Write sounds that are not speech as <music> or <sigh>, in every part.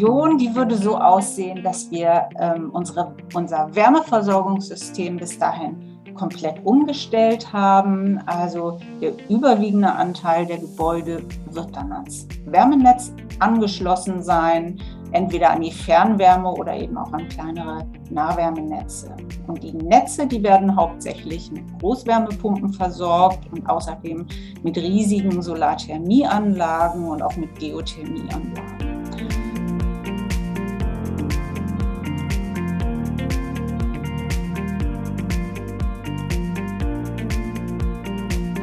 Vision, die würde so aussehen, dass wir ähm, unsere, unser Wärmeversorgungssystem bis dahin komplett umgestellt haben. Also der überwiegende Anteil der Gebäude wird dann ans Wärmenetz angeschlossen sein, entweder an die Fernwärme oder eben auch an kleinere Nahwärmenetze. Und die Netze, die werden hauptsächlich mit Großwärmepumpen versorgt und außerdem mit riesigen Solarthermieanlagen und auch mit Geothermieanlagen.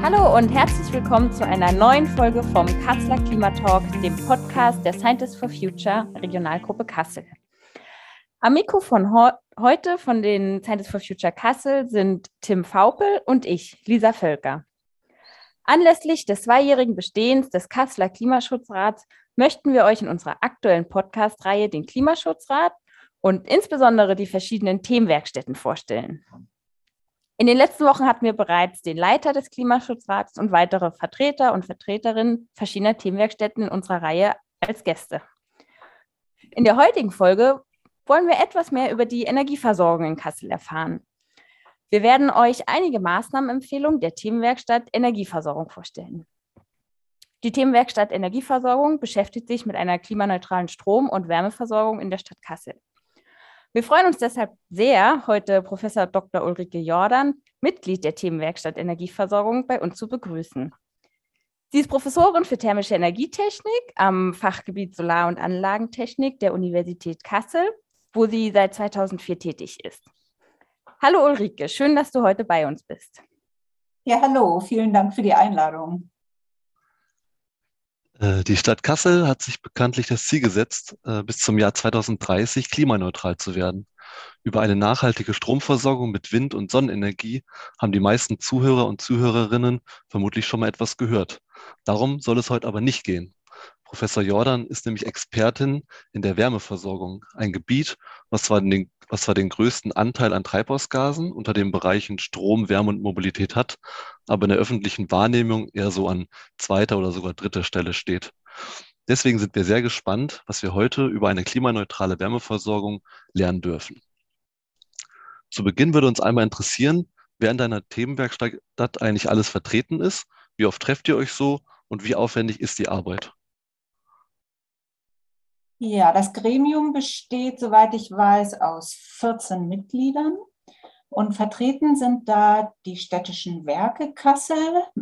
Hallo und herzlich willkommen zu einer neuen Folge vom Kasseler Klimatalk, dem Podcast der Scientists for Future Regionalgruppe Kassel. Am Mikro von heute von den Scientists for Future Kassel sind Tim Faupel und ich, Lisa Völker. Anlässlich des zweijährigen Bestehens des Kasseler Klimaschutzrats möchten wir euch in unserer aktuellen Podcast-Reihe den Klimaschutzrat und insbesondere die verschiedenen Themenwerkstätten vorstellen. In den letzten Wochen hatten wir bereits den Leiter des Klimaschutzrats und weitere Vertreter und Vertreterinnen verschiedener Themenwerkstätten in unserer Reihe als Gäste. In der heutigen Folge wollen wir etwas mehr über die Energieversorgung in Kassel erfahren. Wir werden euch einige Maßnahmenempfehlungen der Themenwerkstatt Energieversorgung vorstellen. Die Themenwerkstatt Energieversorgung beschäftigt sich mit einer klimaneutralen Strom- und Wärmeversorgung in der Stadt Kassel. Wir freuen uns deshalb sehr, heute Professor Dr. Ulrike Jordan, Mitglied der Themenwerkstatt Energieversorgung, bei uns zu begrüßen. Sie ist Professorin für thermische Energietechnik am Fachgebiet Solar- und Anlagentechnik der Universität Kassel, wo sie seit 2004 tätig ist. Hallo Ulrike, schön, dass du heute bei uns bist. Ja, hallo, vielen Dank für die Einladung. Äh, die Stadt Kassel hat sich bekanntlich das Ziel gesetzt, äh, bis zum Jahr 2030 klimaneutral zu werden. Über eine nachhaltige Stromversorgung mit Wind- und Sonnenenergie haben die meisten Zuhörer und Zuhörerinnen vermutlich schon mal etwas gehört. Darum soll es heute aber nicht gehen. Professor Jordan ist nämlich Expertin in der Wärmeversorgung, ein Gebiet, was zwar den, was zwar den größten Anteil an Treibhausgasen unter den Bereichen Strom, Wärme und Mobilität hat, aber in der öffentlichen Wahrnehmung eher so an zweiter oder sogar dritter Stelle steht. Deswegen sind wir sehr gespannt, was wir heute über eine klimaneutrale Wärmeversorgung lernen dürfen. Zu Beginn würde uns einmal interessieren, wer in deiner Themenwerkstatt eigentlich alles vertreten ist, wie oft trefft ihr euch so und wie aufwendig ist die Arbeit? Ja, das Gremium besteht, soweit ich weiß, aus 14 Mitgliedern. Und vertreten sind da die städtischen Werke Kassel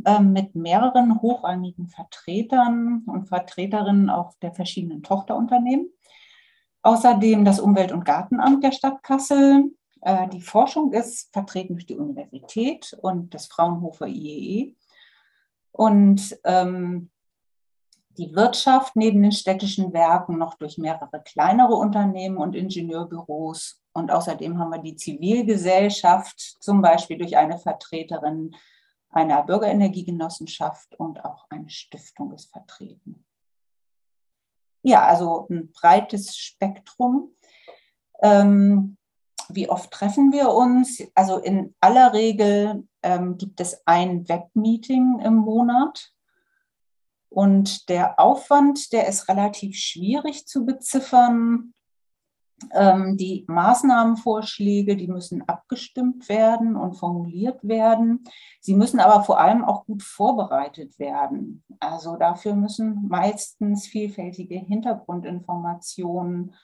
äh, mit mehreren hochrangigen Vertretern und Vertreterinnen auch der verschiedenen Tochterunternehmen. Außerdem das Umwelt- und Gartenamt der Stadt Kassel. Äh, die Forschung ist vertreten durch die Universität und das Fraunhofer IEE. E. Und ähm, die Wirtschaft neben den städtischen Werken noch durch mehrere kleinere Unternehmen und Ingenieurbüros. Und außerdem haben wir die Zivilgesellschaft, zum Beispiel durch eine Vertreterin einer Bürgerenergiegenossenschaft und auch eine Stiftung ist vertreten. Ja, also ein breites Spektrum. Ähm, wie oft treffen wir uns? Also in aller Regel ähm, gibt es ein Webmeeting im Monat und der Aufwand, der ist relativ schwierig zu beziffern. Ähm, die Maßnahmenvorschläge, die müssen abgestimmt werden und formuliert werden. Sie müssen aber vor allem auch gut vorbereitet werden. Also dafür müssen meistens vielfältige Hintergrundinformationen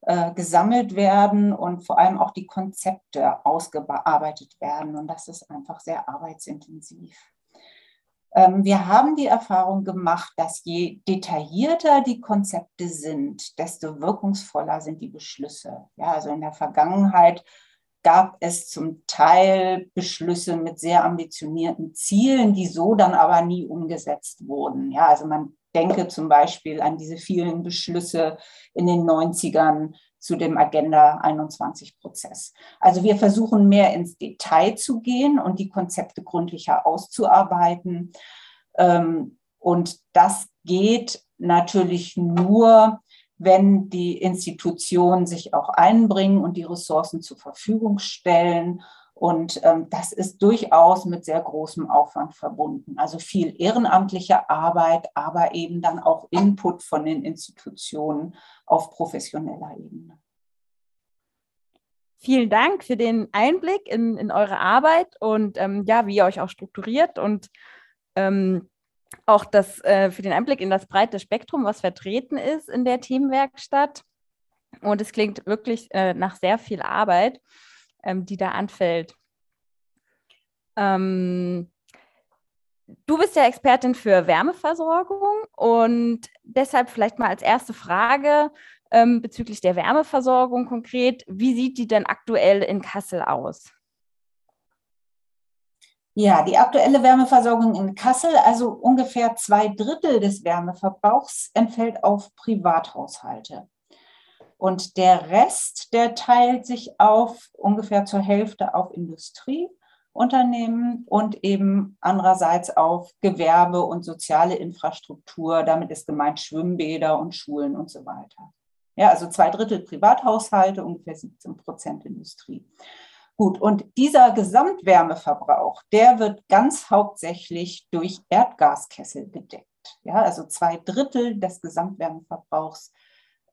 äh, gesammelt werden und vor allem auch die Konzepte ausgearbeitet werden. Und das ist einfach sehr arbeitsintensiv. Ähm, wir haben die Erfahrung gemacht, dass je detaillierter die Konzepte sind, desto wirkungsvoller sind die Beschlüsse. Ja, also in der Vergangenheit gab es zum Teil Beschlüsse mit sehr ambitionierten Zielen, die so dann aber nie umgesetzt wurden. Ja, also man denke zum Beispiel an diese vielen Beschlüsse in den 90ern zu dem Agenda 21 Prozess. Also wir versuchen mehr ins Detail zu gehen und die Konzepte gründlicher auszuarbeiten. Ähm, und das geht natürlich nur, wenn die Institutionen sich auch einbringen und die Ressourcen zur Verfügung stellen. Und ähm, das ist durchaus mit sehr großem Aufwand verbunden. Also viel ehrenamtliche Arbeit, aber eben dann auch Input von den Institutionen auf professioneller Ebene. Vielen Dank für den Einblick in, in eure Arbeit und ähm, ja, wie ihr euch auch strukturiert und ähm, auch das, äh, für den Einblick in das breite Spektrum, was vertreten ist in der Themenwerkstatt. Und es klingt wirklich äh, nach sehr viel Arbeit ähm, die da anfällt. Ähm, du bist ja Expertin für Wärmeversorgung und deshalb vielleicht mal als erste Frage ähm, bezüglich der Wärmeversorgung konkret. Wie sieht die denn aktuell in Kassel aus? Ja, die aktuelle Wärmeversorgung in Kassel, also ungefähr zwei Drittel des Wärmeverbrauchs, entfällt auf Privathaushalte. Und der Rest, der teilt sich auf ungefähr zur Hälfte auf Industrieunternehmen und eben andererseits auf Gewerbe und soziale Infrastruktur. Damit ist gemeint Schwimmbäder und Schulen und so weiter. Ja, also zwei Drittel Privathaushalte, ungefähr 17 Prozent Industrie. Gut, und dieser Gesamtwärmeverbrauch, der wird ganz hauptsächlich durch Erdgaskessel gedeckt. Ja, also zwei Drittel des Gesamtwärmeverbrauchs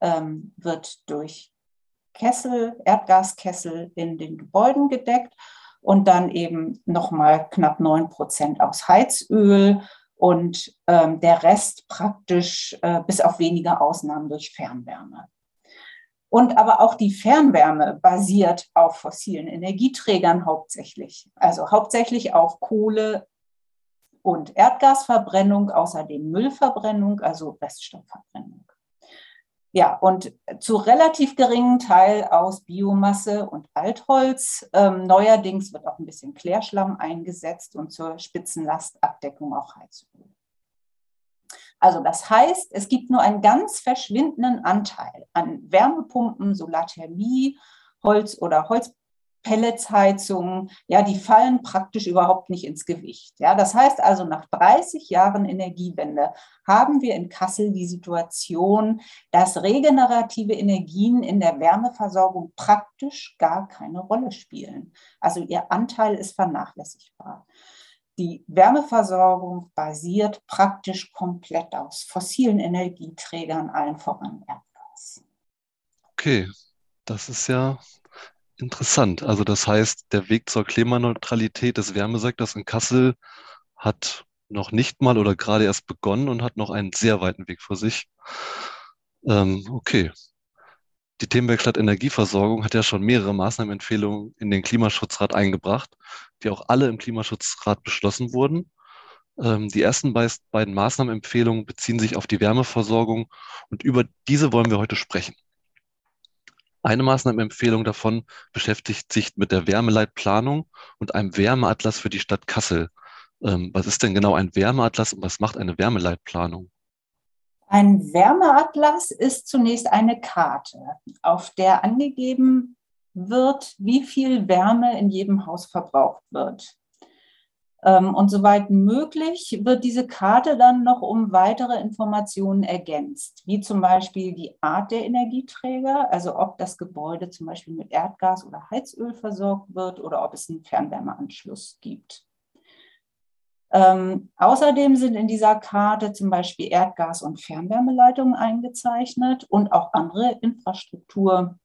ähm, wird durch Kessel, Erdgaskessel in den Gebäuden gedeckt und dann eben nochmal knapp 9 Prozent aus Heizöl und ähm, der Rest praktisch äh, bis auf wenige Ausnahmen durch Fernwärme. Und aber auch die Fernwärme basiert auf fossilen Energieträgern hauptsächlich, also hauptsächlich auf Kohle und Erdgasverbrennung, außerdem Müllverbrennung, also Reststoffverbrennung. Ja, und zu relativ geringen Teil aus Biomasse und Altholz. Ähm, neuerdings wird auch ein bisschen Klärschlamm eingesetzt und zur Spitzenlastabdeckung auch Heizöl. Also das heißt, es gibt nur einen ganz verschwindenden Anteil an Wärmepumpen, Solarthermie, Holz oder Holz Pelletsheizungen, ja, die fallen praktisch überhaupt nicht ins Gewicht. Ja, das heißt also, nach 30 Jahren Energiewende haben wir in Kassel die Situation, dass regenerative Energien in der Wärmeversorgung praktisch gar keine Rolle spielen. Also ihr Anteil ist vernachlässigbar. Die Wärmeversorgung basiert praktisch komplett aus fossilen Energieträgern, allen voran Erdgas. Okay, das ist ja Interessant. Also das heißt, der Weg zur Klimaneutralität des Wärmesektors in Kassel hat noch nicht mal oder gerade erst begonnen und hat noch einen sehr weiten Weg vor sich. Ähm, okay. Die Themenwerkstatt Energieversorgung hat ja schon mehrere Maßnahmenempfehlungen in den Klimaschutzrat eingebracht, die auch alle im Klimaschutzrat beschlossen wurden. Ähm, die ersten beiden Maßnahmenempfehlungen beziehen sich auf die Wärmeversorgung und über diese wollen wir heute sprechen. Eine Maßnahmenempfehlung davon beschäftigt sich mit der Wärmeleitplanung und einem Wärmeatlas für die Stadt Kassel. Ähm, was ist denn genau ein Wärmeatlas und was macht eine Wärmeleitplanung? Ein Wärmeatlas ist zunächst eine Karte, auf der angegeben wird, wie viel Wärme in jedem Haus verbraucht wird. Ähm, und soweit möglich wird diese Karte dann noch um weitere Informationen ergänzt, wie zum Beispiel die Art der Energieträger, also ob das Gebäude zum Beispiel mit Erdgas oder Heizöl versorgt wird oder ob es einen Fernwärmeanschluss gibt. Ähm, außerdem sind in dieser Karte zum Beispiel Erdgas- und Fernwärmeleitungen eingezeichnet und auch andere Infrastruktur.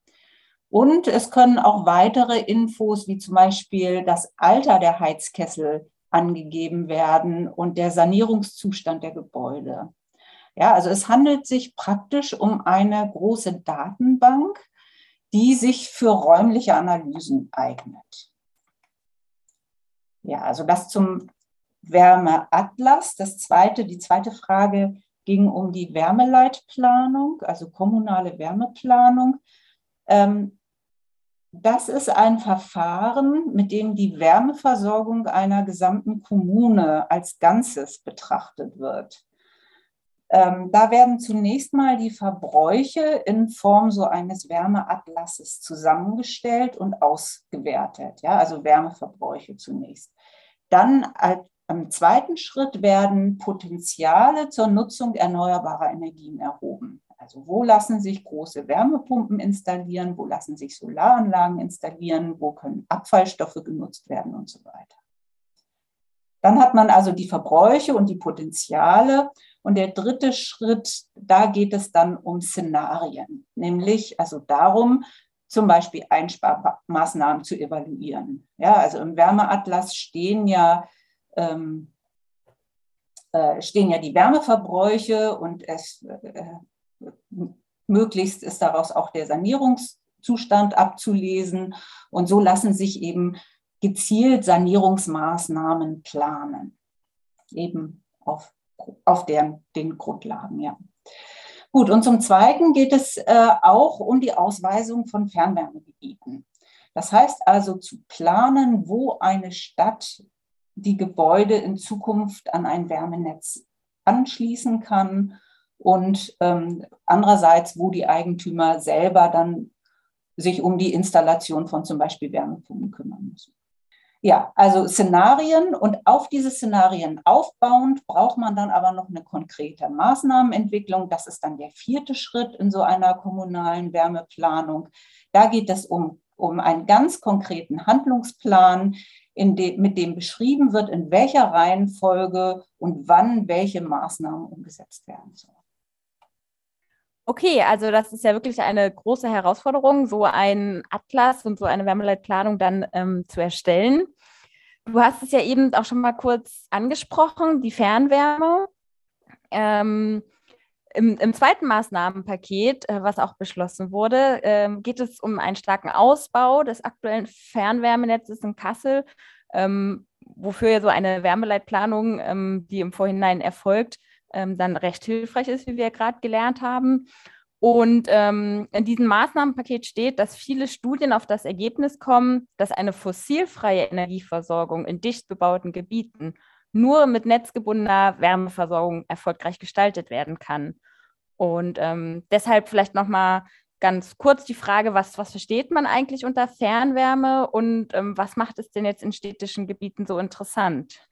Und es können auch weitere Infos, wie zum Beispiel das Alter der Heizkessel, angegeben werden und der Sanierungszustand der Gebäude. Ja, also es handelt sich praktisch um eine große Datenbank, die sich für räumliche Analysen eignet. Ja, also das zum Wärmeatlas. Das zweite, die zweite Frage ging um die Wärmeleitplanung, also kommunale Wärmeplanung. Ähm, das ist ein Verfahren, mit dem die Wärmeversorgung einer gesamten Kommune als Ganzes betrachtet wird. Ähm, da werden zunächst mal die Verbräuche in Form so eines Wärmeatlasses zusammengestellt und ausgewertet, ja, also Wärmeverbräuche zunächst. Dann als, im zweiten Schritt werden Potenziale zur Nutzung erneuerbarer Energien erhoben Also wo lassen sich große Wärmepumpen installieren, wo lassen sich Solaranlagen installieren, wo können Abfallstoffe genutzt werden und so weiter. Dann hat man also die Verbräuche und die Potenziale. Und der dritte Schritt, da geht es dann um Szenarien, nämlich also darum, zum Beispiel Einsparmaßnahmen zu evaluieren. Ja, also im Wärmeatlas stehen ja, ähm, äh, stehen ja die Wärmeverbräuche und es äh, möglichst ist daraus auch der Sanierungszustand abzulesen. Und so lassen sich eben gezielt Sanierungsmaßnahmen planen, eben auf, auf deren, den Grundlagen. Ja. Gut, und zum Zweiten geht es äh, auch um die Ausweisung von Fernwärmegebieten. Das heißt also zu planen, wo eine Stadt die Gebäude in Zukunft an ein Wärmenetz anschließen kann und ähm, andererseits, wo die Eigentümer selber dann sich um die Installation von zum Beispiel Wärmepumpen kümmern müssen. Ja, also Szenarien und auf diese Szenarien aufbauend braucht man dann aber noch eine konkrete Maßnahmenentwicklung. Das ist dann der vierte Schritt in so einer kommunalen Wärmeplanung. Da geht es um, um einen ganz konkreten Handlungsplan, de, mit dem beschrieben wird, in welcher Reihenfolge und wann welche Maßnahmen umgesetzt werden sollen. Okay, also das ist ja wirklich eine große Herausforderung, so ein Atlas und so eine Wärmeleitplanung dann ähm, zu erstellen. Du hast es ja eben auch schon mal kurz angesprochen, die Fernwärme. Ähm, im, im, zweiten Maßnahmenpaket, äh, was auch beschlossen wurde, ähm, geht es um einen starken Ausbau des aktuellen Fernwärmenetzes in Kassel, ähm, wofür ja so eine Wärmeleitplanung, ähm, die im Vorhinein erfolgt, ähm, dann recht hilfreich ist, wie wir gerade gelernt haben. Und ähm, in diesem Maßnahmenpaket steht, dass viele Studien auf das Ergebnis kommen, dass eine fossilfreie Energieversorgung in dicht bebauten Gebieten nur mit netzgebundener Wärmeversorgung erfolgreich gestaltet werden kann. Und ähm, deshalb vielleicht nochmal ganz kurz die Frage, was, was versteht man eigentlich unter Fernwärme und ähm, was macht es denn jetzt in städtischen Gebieten so interessant?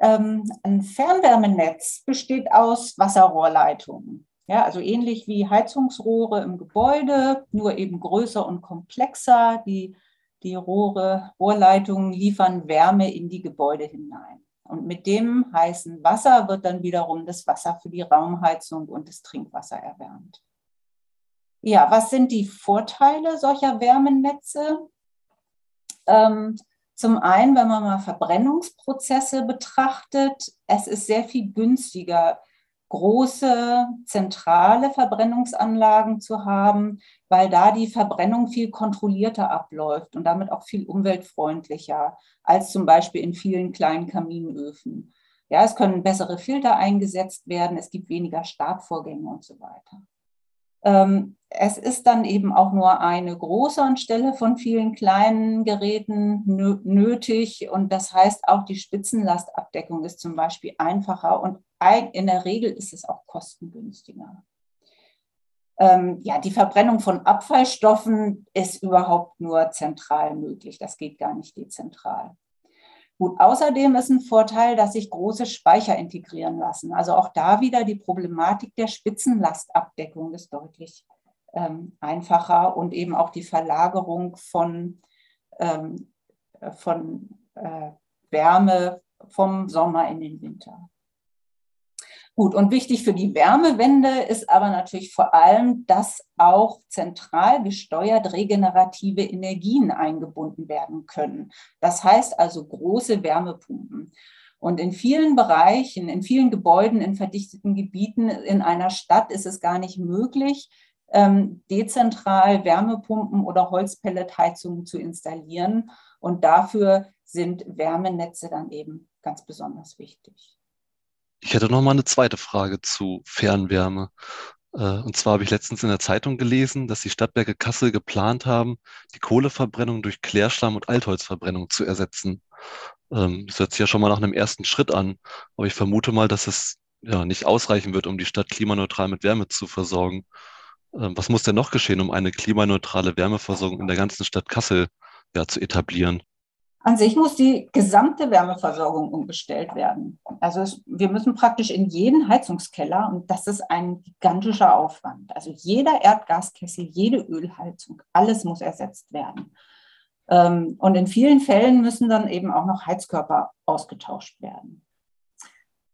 Ähm, ein Fernwärmenetz besteht aus Wasserrohrleitungen. Ja, also ähnlich wie Heizungsrohre im Gebäude, nur eben größer und komplexer. Die, die Rohre, Rohrleitungen liefern Wärme in die Gebäude hinein. Und mit dem heißen Wasser wird dann wiederum das Wasser für die Raumheizung und das Trinkwasser erwärmt. Ja, was sind die Vorteile solcher Wärmenetze? Ähm, zum einen, wenn man mal Verbrennungsprozesse betrachtet, es ist sehr viel günstiger, große zentrale Verbrennungsanlagen zu haben, weil da die Verbrennung viel kontrollierter abläuft und damit auch viel umweltfreundlicher als zum Beispiel in vielen kleinen Kaminöfen. Ja, es können bessere Filter eingesetzt werden, es gibt weniger Startvorgänge und so weiter. Ähm, es ist dann eben auch nur eine große anstelle von vielen kleinen Geräten nötig. Und das heißt, auch die Spitzenlastabdeckung ist zum Beispiel einfacher und in der Regel ist es auch kostengünstiger. Ähm, ja, die Verbrennung von Abfallstoffen ist überhaupt nur zentral möglich. Das geht gar nicht dezentral. Gut, außerdem ist ein Vorteil, dass sich große Speicher integrieren lassen. Also auch da wieder die Problematik der Spitzenlastabdeckung ist deutlich ähm, einfacher und eben auch die Verlagerung von, ähm, von äh, Wärme vom Sommer in den Winter. Gut, und wichtig für die Wärmewende ist aber natürlich vor allem, dass auch zentral gesteuert regenerative Energien eingebunden werden können. Das heißt also große Wärmepumpen. Und in vielen Bereichen, in vielen Gebäuden, in verdichteten Gebieten in einer Stadt ist es gar nicht möglich, ähm, dezentral Wärmepumpen oder Holzpelletheizungen zu installieren. Und dafür sind Wärmenetze dann eben ganz besonders wichtig. Ich hätte noch mal eine zweite Frage zu Fernwärme. Äh, und zwar habe ich letztens in der Zeitung gelesen, dass die Stadtwerke Kassel geplant haben, die Kohleverbrennung durch Klärschlamm und Altholzverbrennung zu ersetzen. Ähm, das hört sich ja schon mal nach einem ersten Schritt an, aber ich vermute mal, dass es ja nicht ausreichen wird, um die Stadt klimaneutral mit Wärme zu versorgen. Ähm, was muss denn noch geschehen, um eine klimaneutrale Wärmeversorgung in der ganzen Stadt Kassel ja, zu etablieren? An sich muss die gesamte Wärmeversorgung umgestellt werden. Also es, wir müssen praktisch in jeden Heizungskeller, und das ist ein gigantischer Aufwand. Also jeder Erdgaskessel, jede Ölheizung, alles muss ersetzt werden. Ähm, und in vielen Fällen müssen dann eben auch noch Heizkörper ausgetauscht werden.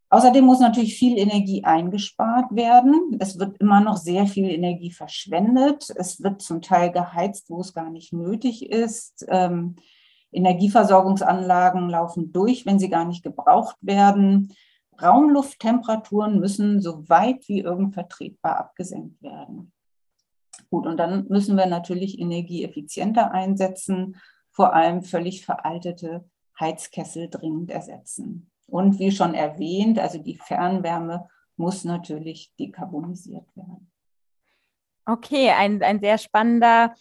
Außerdem muss natürlich viel Energie eingespart werden. Es wird immer noch sehr viel Energie verschwendet. Es wird zum Teil geheizt, wo es gar nicht nötig ist. Energieversorgungsanlagen laufen durch, wenn sie gar nicht gebraucht werden. Raumlufttemperaturen müssen so weit wie irgend vertretbar abgesenkt werden. Gut, und dann müssen wir natürlich energieeffizienter einsetzen, vor allem völlig veraltete Heizkessel dringend ersetzen. Und wie schon erwähnt, also die Fernwärme muss natürlich dekarbonisiert werden. Okay, ein, ein sehr spannender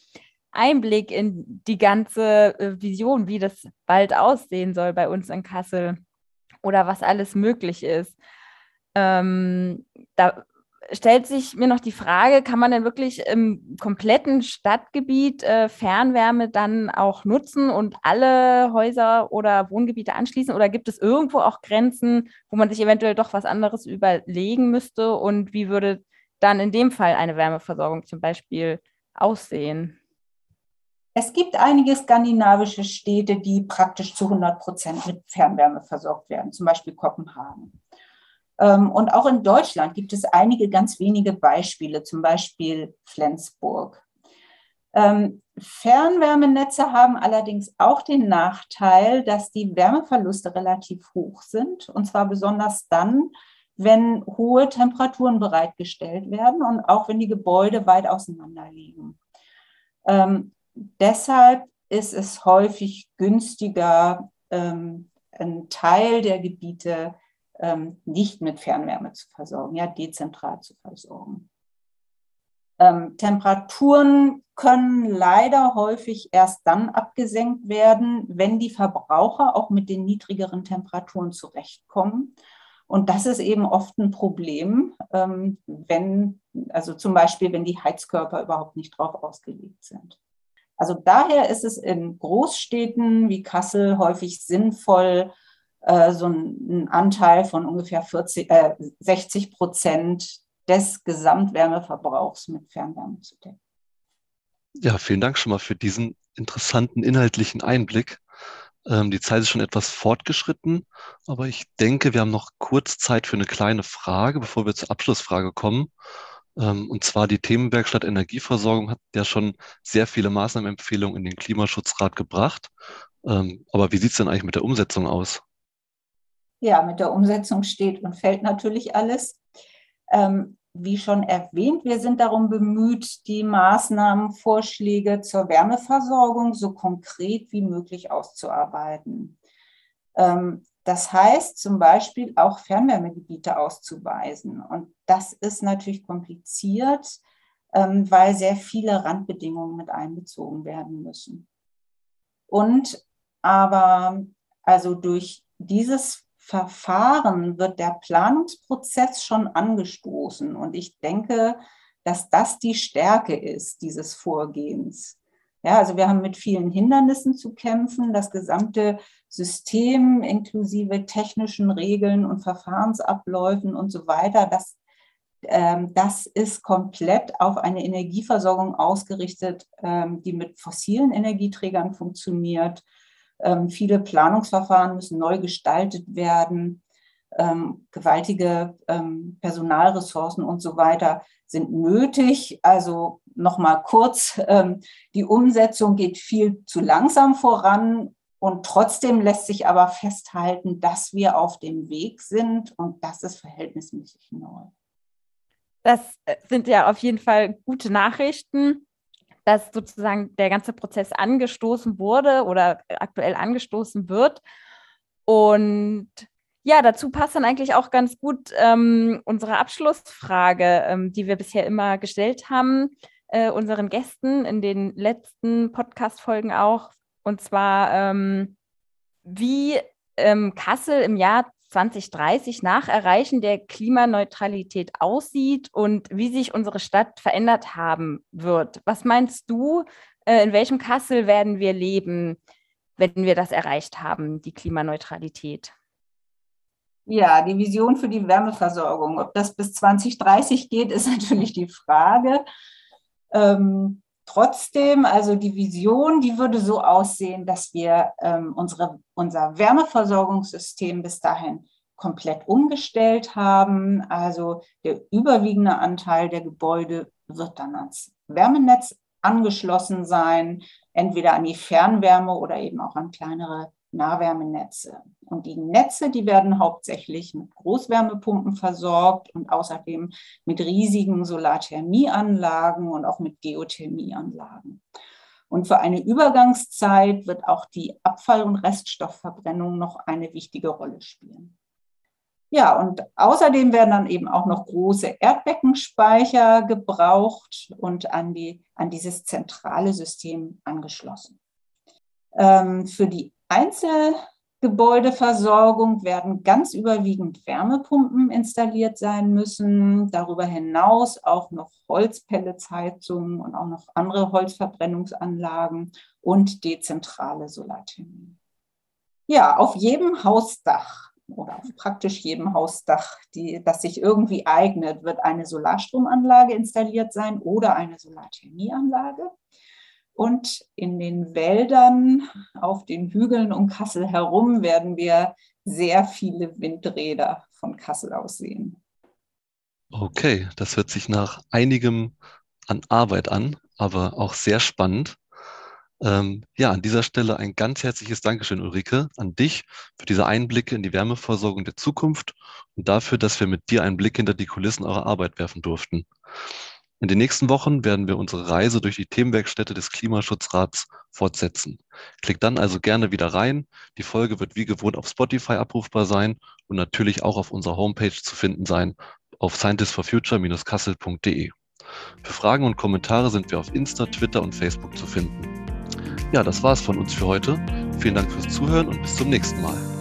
Einblick in die ganze äh, Vision, wie das bald aussehen soll bei uns in Kassel oder was alles möglich ist. Ähm, da stellt sich mir noch die Frage, kann man denn wirklich im kompletten Stadtgebiet äh, Fernwärme dann auch nutzen und alle Häuser oder Wohngebiete anschließen? Oder gibt es irgendwo auch Grenzen, wo man sich eventuell doch was anderes überlegen müsste? Und wie würde dann in dem Fall eine Wärmeversorgung zum Beispiel aussehen? Es gibt einige skandinavische Städte, die praktisch zu 100 Prozent mit Fernwärme versorgt werden, zum Beispiel Kopenhagen. Ähm, und auch in Deutschland gibt es einige ganz wenige Beispiele, zum Beispiel Flensburg. Ähm, Fernwärmenetze haben allerdings auch den Nachteil, dass die Wärmeverluste relativ hoch sind, und zwar besonders dann, wenn hohe Temperaturen bereitgestellt werden und auch wenn die Gebäude weit auseinander liegen. Ähm, deshalb ist es häufig günstiger, ähm, einen Teil der Gebiete ähm, nicht mit Fernwärme zu versorgen, ja, dezentral zu versorgen. Ähm, Temperaturen können leider häufig erst dann abgesenkt werden, wenn die Verbraucher auch mit den niedrigeren Temperaturen zurechtkommen. Und das ist eben oft ein Problem, ähm, wenn, also zum Beispiel, wenn die Heizkörper überhaupt nicht drauf ausgelegt sind. Also daher ist es in Großstädten wie Kassel häufig sinnvoll, äh, so einen Anteil von ungefähr 40, äh, 60 Prozent des Gesamtwärmeverbrauchs mit Fernwärme zu decken. Ja, vielen Dank schon mal für diesen interessanten inhaltlichen Einblick. Ähm, die Zeit ist schon etwas fortgeschritten, aber ich denke, wir haben noch kurz Zeit für eine kleine Frage, bevor wir zur Abschlussfrage kommen. Ähm, und zwar die Themenwerkstatt Energieversorgung hat ja schon sehr viele Maßnahmenempfehlungen in den Klimaschutzrat gebracht. Ähm, aber wie sieht es denn eigentlich mit der Umsetzung aus? Ja, mit der Umsetzung steht und fällt natürlich alles. Ähm, wie schon erwähnt, wir sind darum bemüht, die Maßnahmenvorschläge zur Wärmeversorgung so konkret wie möglich auszuarbeiten. Das heißt zum Beispiel auch Fernwärmegebiete auszuweisen. Und das ist natürlich kompliziert, ähm, weil sehr viele Randbedingungen mit einbezogen werden müssen. Und aber also durch dieses Verfahren wird der Planungsprozess schon angestoßen. Und ich denke, dass das die Stärke ist dieses Vorgehens. Ja, also wir haben mit vielen Hindernissen zu kämpfen. Das gesamte System inklusive technischen Regeln und Verfahrensabläufen und so weiter, das, ähm, das ist komplett auf eine Energieversorgung ausgerichtet, ähm, die mit fossilen Energieträgern funktioniert. Ähm, viele Planungsverfahren müssen neu gestaltet werden. Ähm, gewaltige ähm, Personalressourcen und so weiter sind nötig. Also nochmal kurz, <laughs> ähm, die Umsetzung geht viel zu langsam voran und trotzdem lässt sich aber festhalten, dass wir auf dem Weg sind und das ist verhältnismäßig neu. Das äh, sind ja auf jeden Fall gute Nachrichten, dass sozusagen der ganze Prozess angestoßen wurde oder aktuell angestoßen wird. Und ja, dazu passt dann eigentlich auch ganz gut ähm, unsere Abschlussfrage, ähm, die wir bisher immer gestellt haben, äh, unseren Gästen in den letzten Podcast-Folgen auch. Und zwar, ähm, wie ähm, Kassel im Jahr 2030 nach Erreichen der Klimaneutralität aussieht und wie sich unsere Stadt verändert haben wird. Was meinst du, äh, in welchem Kassel werden wir leben? wenn wir das erreicht haben, die Klimaneutralität? Ja, die Vision für die Wärmeversorgung. Ob das bis 2030 geht, ist <laughs> natürlich die Frage. Ähm, trotzdem, also die Vision, die würde so aussehen, dass wir ähm, unsere, unser Wärmeversorgungssystem bis dahin komplett umgestellt haben. Also der überwiegende Anteil der Gebäude wird dann ans Wärmenetz angeschlossen sein, entweder an die Fernwärme oder eben auch an kleinere Nahwärmenetze. Und die Netze, die werden hauptsächlich mit Großwärmepumpen versorgt und außerdem mit riesigen Solarthermieanlagen und auch mit Geothermieanlagen. Und für eine Übergangszeit wird auch die Abfall- und Reststoffverbrennung noch eine wichtige Rolle spielen. Ja, und außerdem werden dann eben auch noch große Erdbeckenspeicher gebraucht und an, die, an dieses zentrale System angeschlossen. Ähm, für die Einzelgebäudeversorgung werden ganz überwiegend Wärmepumpen installiert sein müssen. Darüber hinaus auch noch Holzpelletsheizungen und auch noch andere Holzverbrennungsanlagen und dezentrale Solarthermie. Ja, auf jedem Hausdach oder auf praktisch jedem Hausdach, die, das sich irgendwie eignet, wird eine Solarstromanlage installiert sein oder eine Solarthermieanlage. Und in den Wäldern, auf den Hügeln um Kassel herum werden wir sehr viele Windräder von Kassel aus sehen. Okay, das hört sich nach einigem an Arbeit an, aber auch sehr spannend. Ähm, ja, an dieser Stelle ein ganz herzliches Dankeschön, Ulrike, an dich für diese Einblicke in die Wärmeversorgung der Zukunft und dafür, dass wir mit dir einen Blick hinter die Kulissen eurer Arbeit werfen durften. In den nächsten Wochen werden wir unsere Reise durch die Themenwerkstätte des Klimaschutzrats fortsetzen. Klickt dann also gerne wieder rein. Die Folge wird wie gewohnt auf Spotify abrufbar sein und natürlich auch auf unserer Homepage zu finden sein auf scientistforfuture-kassel.de. Für Fragen und Kommentare sind wir auf Insta, Twitter und Facebook zu finden. Ja, das war's von uns für heute. Vielen Dank fürs Zuhören und bis zum nächsten Mal.